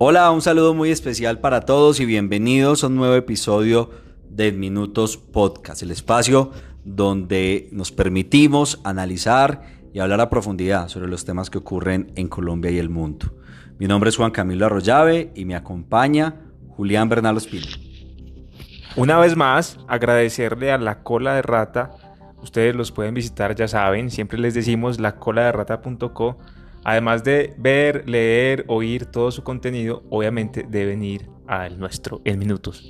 Hola, un saludo muy especial para todos y bienvenidos a un nuevo episodio de Minutos Podcast, el espacio donde nos permitimos analizar y hablar a profundidad sobre los temas que ocurren en Colombia y el mundo. Mi nombre es Juan Camilo Arroyave y me acompaña Julián Bernal Espino. Una vez más, agradecerle a La Cola de Rata. Ustedes los pueden visitar, ya saben, siempre les decimos lacoladerrata.co Además de ver, leer, oír todo su contenido, obviamente deben ir al nuestro en minutos.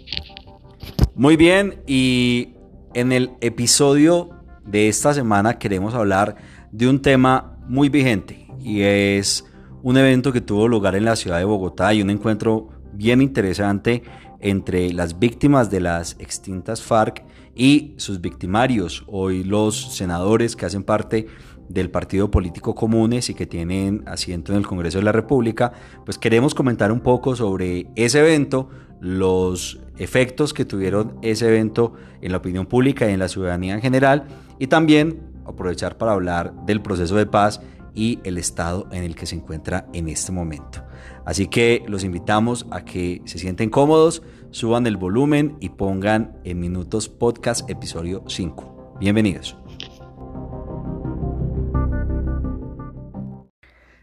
Muy bien, y en el episodio de esta semana queremos hablar de un tema muy vigente y es un evento que tuvo lugar en la ciudad de Bogotá y un encuentro bien interesante entre las víctimas de las extintas FARC y sus victimarios, hoy los senadores que hacen parte del partido político Comunes y que tienen asiento en el Congreso de la República, pues queremos comentar un poco sobre ese evento, los efectos que tuvieron ese evento en la opinión pública y en la ciudadanía en general, y también aprovechar para hablar del proceso de paz y el estado en el que se encuentra en este momento. Así que los invitamos a que se sienten cómodos, suban el volumen y pongan en minutos podcast episodio 5. Bienvenidos.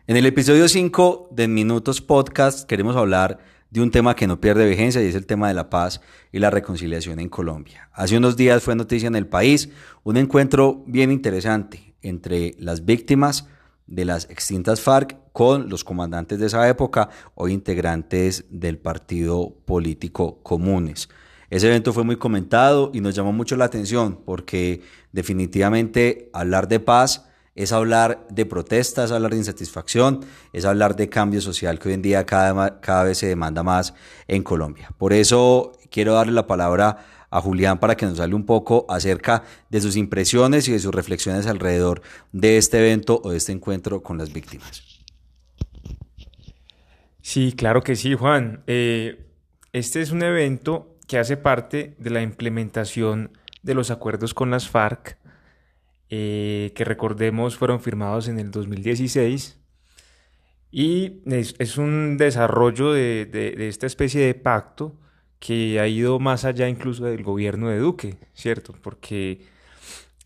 En el episodio 5 de Minutos Podcast queremos hablar de un tema que no pierde vigencia y es el tema de la paz y la reconciliación en Colombia. Hace unos días fue noticia en el país un encuentro bien interesante entre las víctimas de las extintas FARC con los comandantes de esa época o integrantes del partido político comunes. Ese evento fue muy comentado y nos llamó mucho la atención porque definitivamente hablar de paz es hablar de protestas, es hablar de insatisfacción, es hablar de cambio social que hoy en día cada, vez se demanda más en Colombia. Por eso quiero darle la palabra a Julián para que nos hable un poco acerca de sus impresiones y de sus reflexiones alrededor de este evento o de este encuentro con las víctimas. Sí, claro que sí, Juan. Eh, este es un evento que hace parte de la implementación de los acuerdos con las FARC eh, que recordemos fueron firmados en el 2016 y es, un desarrollo de, esta especie de pacto que ha ido más allá incluso del gobierno de Duque, ¿cierto? Porque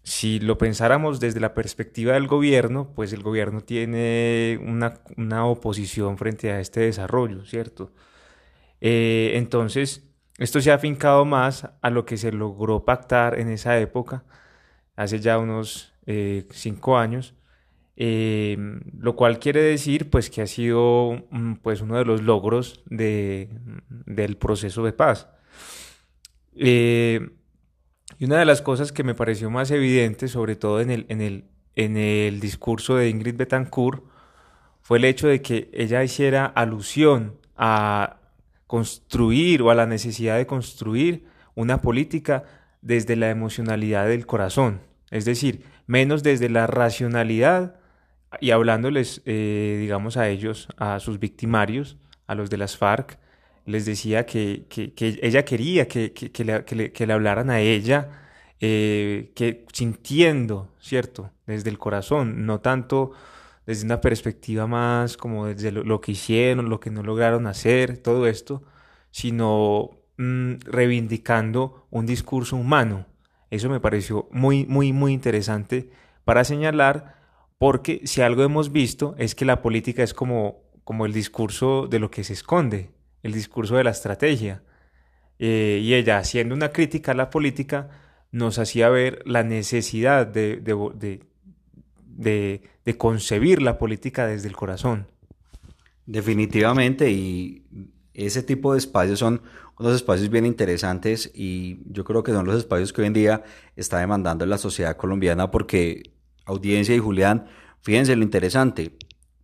si lo pensáramos desde la perspectiva del gobierno, pues el gobierno tiene una, una oposición frente a este desarrollo, ¿cierto? Eh, entonces, esto se ha afincado más a lo que se logró pactar en esa época hace ya unos eh, cinco años, eh, lo cual quiere decir pues que ha sido mm, pues uno de los logros de, del proceso de paz. Eh, y una de las cosas que me pareció más evidente, sobre todo en el, en el, en el discurso de Ingrid Betancourt, fue el hecho de que ella hiciera alusión a construir o a la necesidad de construir una política desde la emocionalidad del corazón. Es decir, menos desde la racionalidad y hablándoles, eh, digamos, a ellos, a sus victimarios, a los de las FARC, les decía que, ella quería que, le, hablaran a ella, eh, que sintiendo, ¿cierto? Desde el corazón, no tanto desde una perspectiva más como desde lo, que hicieron, lo que no lograron hacer, todo esto, sino mm, reivindicando un discurso humano, eso me pareció muy, muy, muy interesante para señalar, porque si algo hemos visto es que la política es como, como el discurso de lo que se esconde, el discurso de la estrategia. Eh, y ella, haciendo una crítica a la política, nos hacía ver la necesidad de, de, de, de concebir la política desde el corazón. Definitivamente, y ese tipo de espacios son unos espacios bien interesantes y yo creo que son los espacios que hoy en día está demandando la sociedad colombiana porque audiencia y Julián, fíjense lo interesante,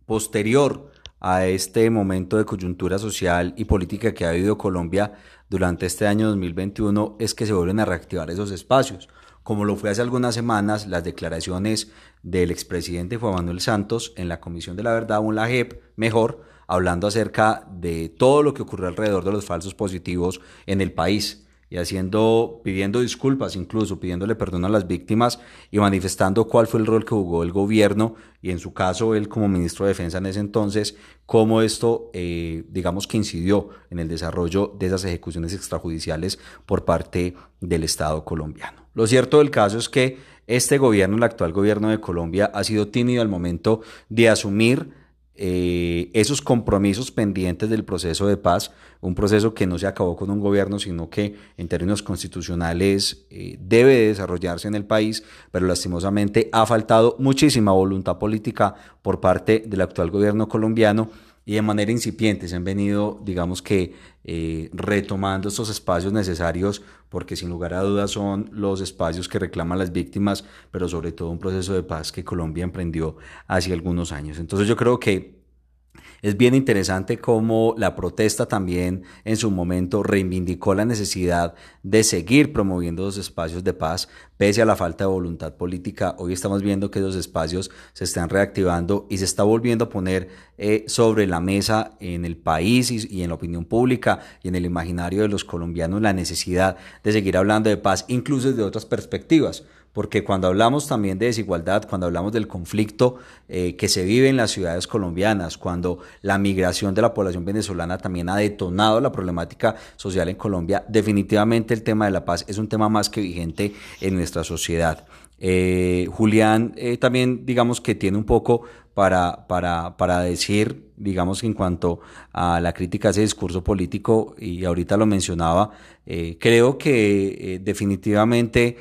posterior a este momento de coyuntura social y política que ha vivido Colombia durante este año 2021 es que se vuelven a reactivar esos espacios, como lo fue hace algunas semanas las declaraciones del expresidente Juan Manuel Santos en la Comisión de la Verdad, un la JEP, mejor, hablando acerca de todo lo que ocurrió alrededor de los falsos positivos en el país. y haciendo, pidiendo disculpas, incluso pidiéndole perdón a las víctimas y manifestando cuál fue el rol que jugó el gobierno y en su caso él como ministro de Defensa en ese entonces, cómo esto, eh, digamos que incidió en el desarrollo de esas ejecuciones extrajudiciales por parte del Estado colombiano. Lo cierto del caso es que este gobierno, el actual gobierno de Colombia, ha sido tímido al momento de asumir eh, esos compromisos pendientes del proceso de paz, un proceso que no se acabó con un gobierno, sino que en términos constitucionales eh, debe desarrollarse en el país, pero lastimosamente ha faltado muchísima voluntad política por parte del actual gobierno colombiano y de manera incipiente se han venido, digamos que, eh, retomando estos espacios necesarios, porque sin lugar a dudas son los espacios que reclaman las víctimas, pero sobre todo un proceso de paz que Colombia emprendió hace algunos años. Entonces yo creo que es bien interesante cómo la protesta también en su momento reivindicó la necesidad de seguir promoviendo los espacios de paz, pese a la falta de voluntad política. Hoy estamos viendo que esos espacios se están reactivando y se está volviendo a poner eh, sobre la mesa en el país y, y en la opinión pública y en el imaginario de los colombianos la necesidad de seguir hablando de paz, incluso desde otras perspectivas porque cuando hablamos también de desigualdad, cuando hablamos del conflicto eh, que se vive en las ciudades colombianas, cuando la migración de la población venezolana también ha detonado la problemática social en Colombia, definitivamente el tema de la paz es un tema más que vigente en nuestra sociedad. Eh, Julián eh, también digamos que tiene un poco para, para, para decir, digamos, en cuanto a la crítica a ese discurso político, y ahorita lo mencionaba, eh, creo que definitivamente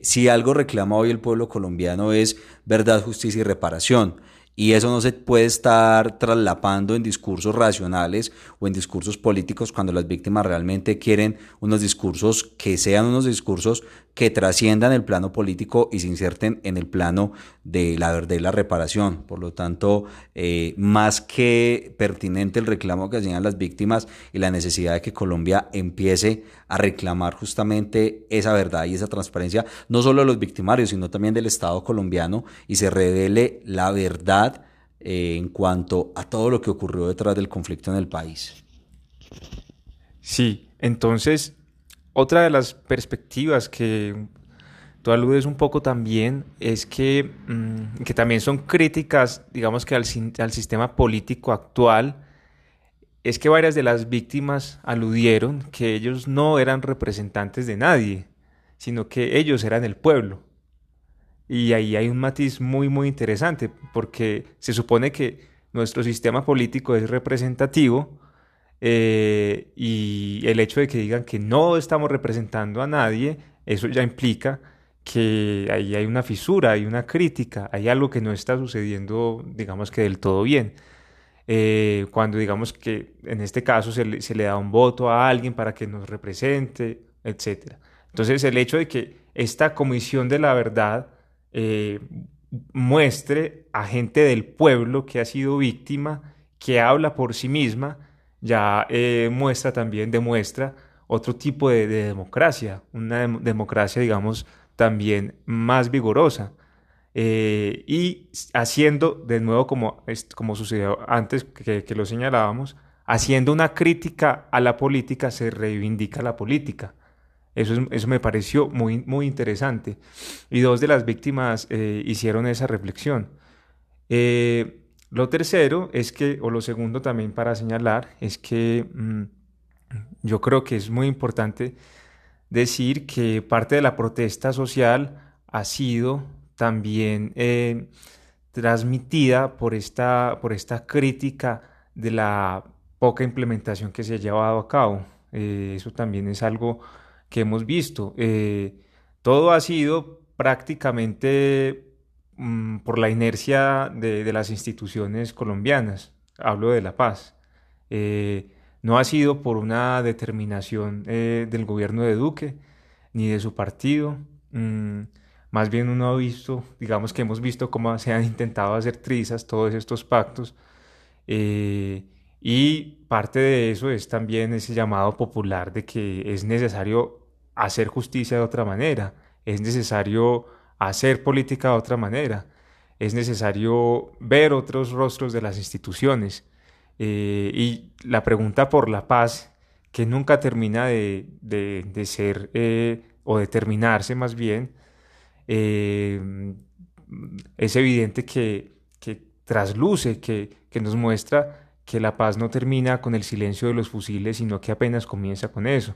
si algo reclama hoy el pueblo colombiano es verdad, justicia y reparación. Y eso no se puede estar traslapando en discursos racionales o en discursos políticos cuando las víctimas realmente quieren unos discursos que sean unos discursos que trasciendan el plano político y se inserten en el plano de la verdad y la reparación. Por lo tanto, eh, más que pertinente el reclamo que hacían las víctimas y la necesidad de que Colombia empiece a reclamar justamente esa verdad y esa transparencia, no solo de los victimarios, sino también del Estado colombiano y se revele la verdad eh, en cuanto a todo lo que ocurrió detrás del conflicto en el país. Sí, entonces otra de las perspectivas que tú aludes un poco también es que, mm, que también son críticas, digamos que al, al, sistema político actual, es que varias de las víctimas aludieron que ellos no eran representantes de nadie, sino que ellos eran el pueblo. Y ahí hay un matiz muy, muy interesante, porque se supone que nuestro sistema político es representativo, eh, y el hecho de que digan que no estamos representando a nadie, eso ya implica que ahí hay una fisura, hay una crítica, hay algo que no está sucediendo, digamos que del todo bien. Eh, cuando digamos que en este caso se le, da un voto a alguien para que nos represente, etc. Entonces el hecho de que esta comisión de la verdad eh, muestre a gente del pueblo que ha sido víctima, que habla por sí misma, ya eh, muestra también, demuestra otro tipo de, democracia, una democracia, digamos, también más vigorosa. Eh, y haciendo, de nuevo, como, como sucedió antes que, lo señalábamos, haciendo una crítica a la política, se reivindica la política. Eso, eso me pareció muy, muy interesante. Y dos de las víctimas eh, hicieron esa reflexión. Lo tercero es que, o lo segundo también para señalar, es que mm, yo creo que es muy importante decir que parte de la protesta social ha sido también eh, transmitida por esta, por esta crítica de la poca implementación que se ha llevado a cabo. Eh, eso también es algo que hemos visto. Eh, todo ha sido prácticamente Mm, por la inercia de, las instituciones colombianas, hablo de la paz. Eh, no ha sido por una determinación eh, del gobierno de Duque ni de su partido. Mm, más bien uno ha visto, digamos que hemos visto cómo se han intentado hacer trizas todos estos pactos. Eh, y parte de eso es también ese llamado popular de que es necesario hacer justicia de otra manera, es necesario hacer política de otra manera. Es necesario ver otros rostros de las instituciones. Eh, y la pregunta por la paz que nunca termina de, de, ser eh, o de terminarse más bien. Eh, es evidente que, que trasluce, que, que nos muestra que la paz no termina con el silencio de los fusiles, sino que apenas comienza con eso.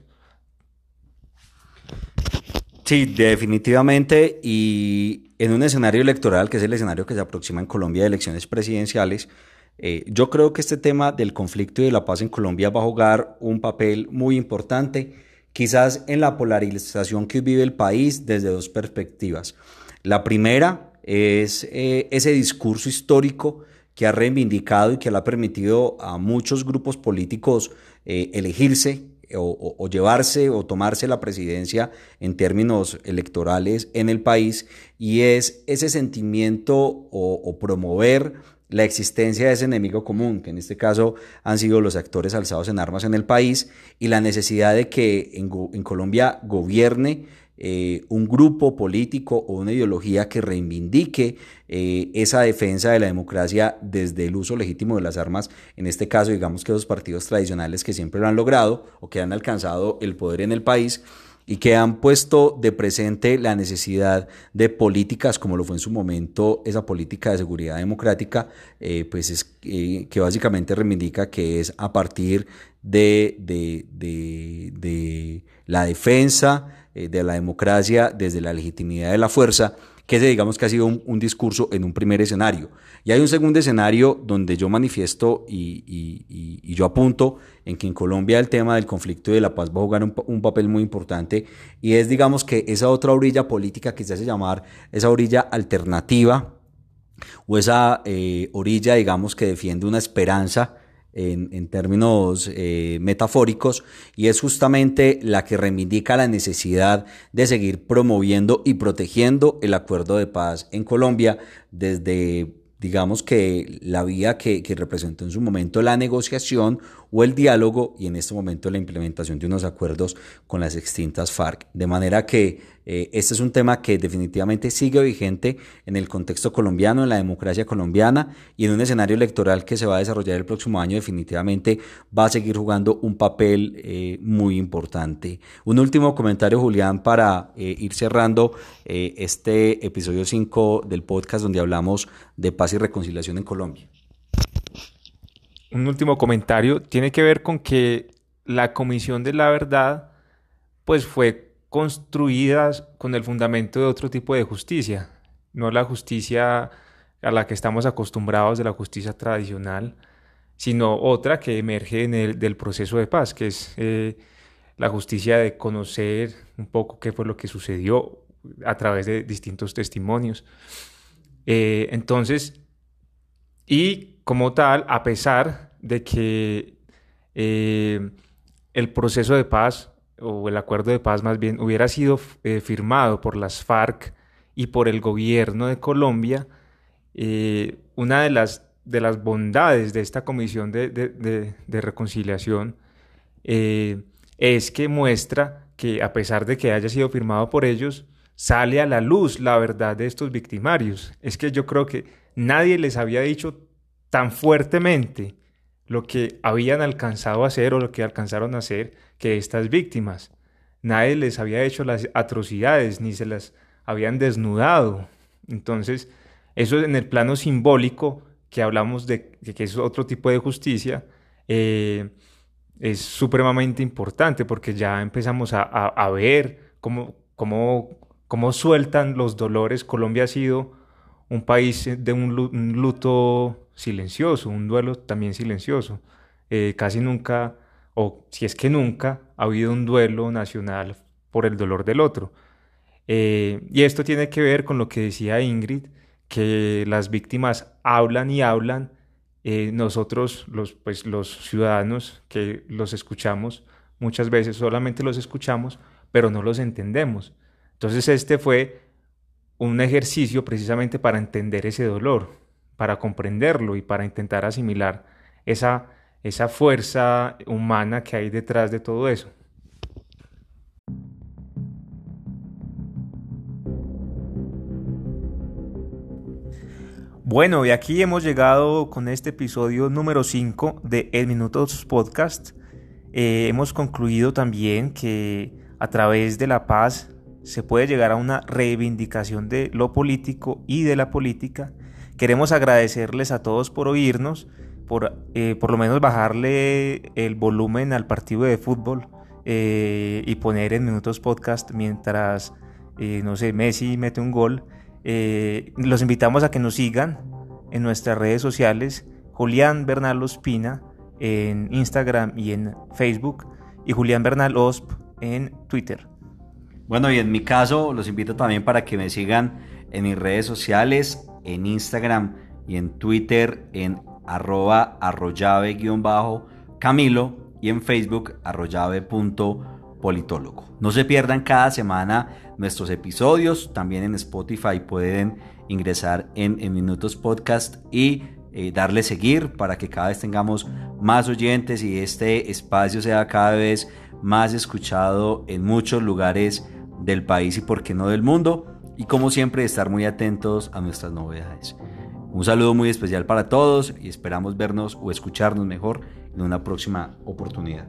Sí, definitivamente. Y en un escenario electoral, que es el escenario que se aproxima en Colombia de elecciones presidenciales, eh, yo creo que este tema del conflicto y de la paz en Colombia va a jugar un papel muy importante, quizás en la polarización que vive el país desde dos perspectivas. La primera es eh, ese discurso histórico que ha reivindicado y que le ha permitido a muchos grupos políticos eh, elegirse o, llevarse o tomarse la presidencia en términos electorales en el país y es ese sentimiento o, promover la existencia de ese enemigo común, que en este caso han sido los actores alzados en armas en el país, y la necesidad de que en, en Colombia gobierne eh, un grupo político o una ideología que reivindique eh, esa defensa de la democracia desde el uso legítimo de las armas, en este caso digamos que esos partidos tradicionales que siempre lo han logrado o que han alcanzado el poder en el país y que han puesto de presente la necesidad de políticas como lo fue en su momento esa política de seguridad democrática, eh, pues es que básicamente reivindica que es a partir de, la defensa, de la democracia desde la legitimidad de la fuerza, que ese digamos que ha sido un, discurso en un primer escenario. Y hay un segundo escenario donde yo manifiesto y, yo apunto en que en Colombia el tema del conflicto y de la paz va a jugar un, papel muy importante y es digamos que esa otra orilla política que se hace llamar esa orilla alternativa o esa eh, orilla digamos que defiende una esperanza en, términos eh, metafóricos, y es justamente la que reivindica la necesidad de seguir promoviendo y protegiendo el acuerdo de paz en Colombia desde digamos que la vía que, que, representó en su momento la negociación o el diálogo y en este momento la implementación de unos acuerdos con las extintas FARC. De manera que eh, este es un tema que definitivamente sigue vigente en el contexto colombiano, en la democracia colombiana y en un escenario electoral que se va a desarrollar el próximo año definitivamente va a seguir jugando un papel eh, muy importante. Un último comentario, Julián, para eh, ir cerrando este episodio 5 del podcast donde hablamos de paz y reconciliación en Colombia. Un último comentario tiene que ver con que la Comisión de la Verdad pues fue construidas con el fundamento de otro tipo de justicia, no la justicia a la que estamos acostumbrados de la justicia tradicional, sino otra que emerge en el, del proceso de paz, que es eh, la justicia de conocer un poco qué fue lo que sucedió a través de distintos testimonios. Eh, entonces, y como tal, a pesar de que eh, el proceso de paz o el acuerdo de paz más bien, hubiera sido eh, firmado por las FARC y por el gobierno de Colombia, eh, una de las, de las bondades de esta comisión de, reconciliación eh, es que muestra que a pesar de que haya sido firmado por ellos, sale a la luz la verdad de estos victimarios. Es que yo creo que nadie les había dicho tan fuertemente lo que habían alcanzado a hacer o lo que alcanzaron a hacer que estas víctimas. Nadie les había hecho las atrocidades ni se las habían desnudado. Entonces, eso en el plano simbólico, que hablamos de, que es otro tipo de justicia, eh, es supremamente importante porque ya empezamos a, ver cómo, cómo, cómo, sueltan los dolores. Colombia ha sido un país de un luto silencioso, un duelo también silencioso. Eh, casi nunca o si es que nunca ha habido un duelo nacional por el dolor del otro. Eh, y esto tiene que ver con lo que decía Ingrid, que las víctimas hablan y hablan, eh, nosotros los, pues, los ciudadanos que los escuchamos, muchas veces solamente los escuchamos, pero no los entendemos. Entonces este fue un ejercicio precisamente para entender ese dolor, para comprenderlo y para intentar asimilar esa esa fuerza humana que hay detrás de todo eso. Bueno, y aquí hemos llegado con este episodio número 5 de El Minutos Podcast. eh, hemos concluido también que a través de la paz se puede llegar a una reivindicación de lo político y de la política. Queremos agradecerles a todos por oírnos, por eh, por lo menos bajarle el volumen al partido de fútbol eh, y poner en minutos podcast mientras, no sé, Messi mete un gol. los invitamos a que nos sigan en nuestras redes sociales, Julián Bernal Ospina en Instagram y en Facebook y Julián Bernal Osp en Twitter. Bueno, y en mi caso los invito también para que me sigan en mis redes sociales, en Instagram y en Twitter en arroba arroyave-camilo y en Facebook arroyave.politólogo. No se pierdan cada semana nuestros episodios, también en Spotify pueden ingresar en, Minutos Podcast y eh, darle seguir para que cada vez tengamos más oyentes y este espacio sea cada vez más escuchado en muchos lugares del país y por qué no del mundo. Y como siempre estar muy atentos a nuestras novedades. Un saludo muy especial para todos y esperamos vernos o escucharnos mejor en una próxima oportunidad.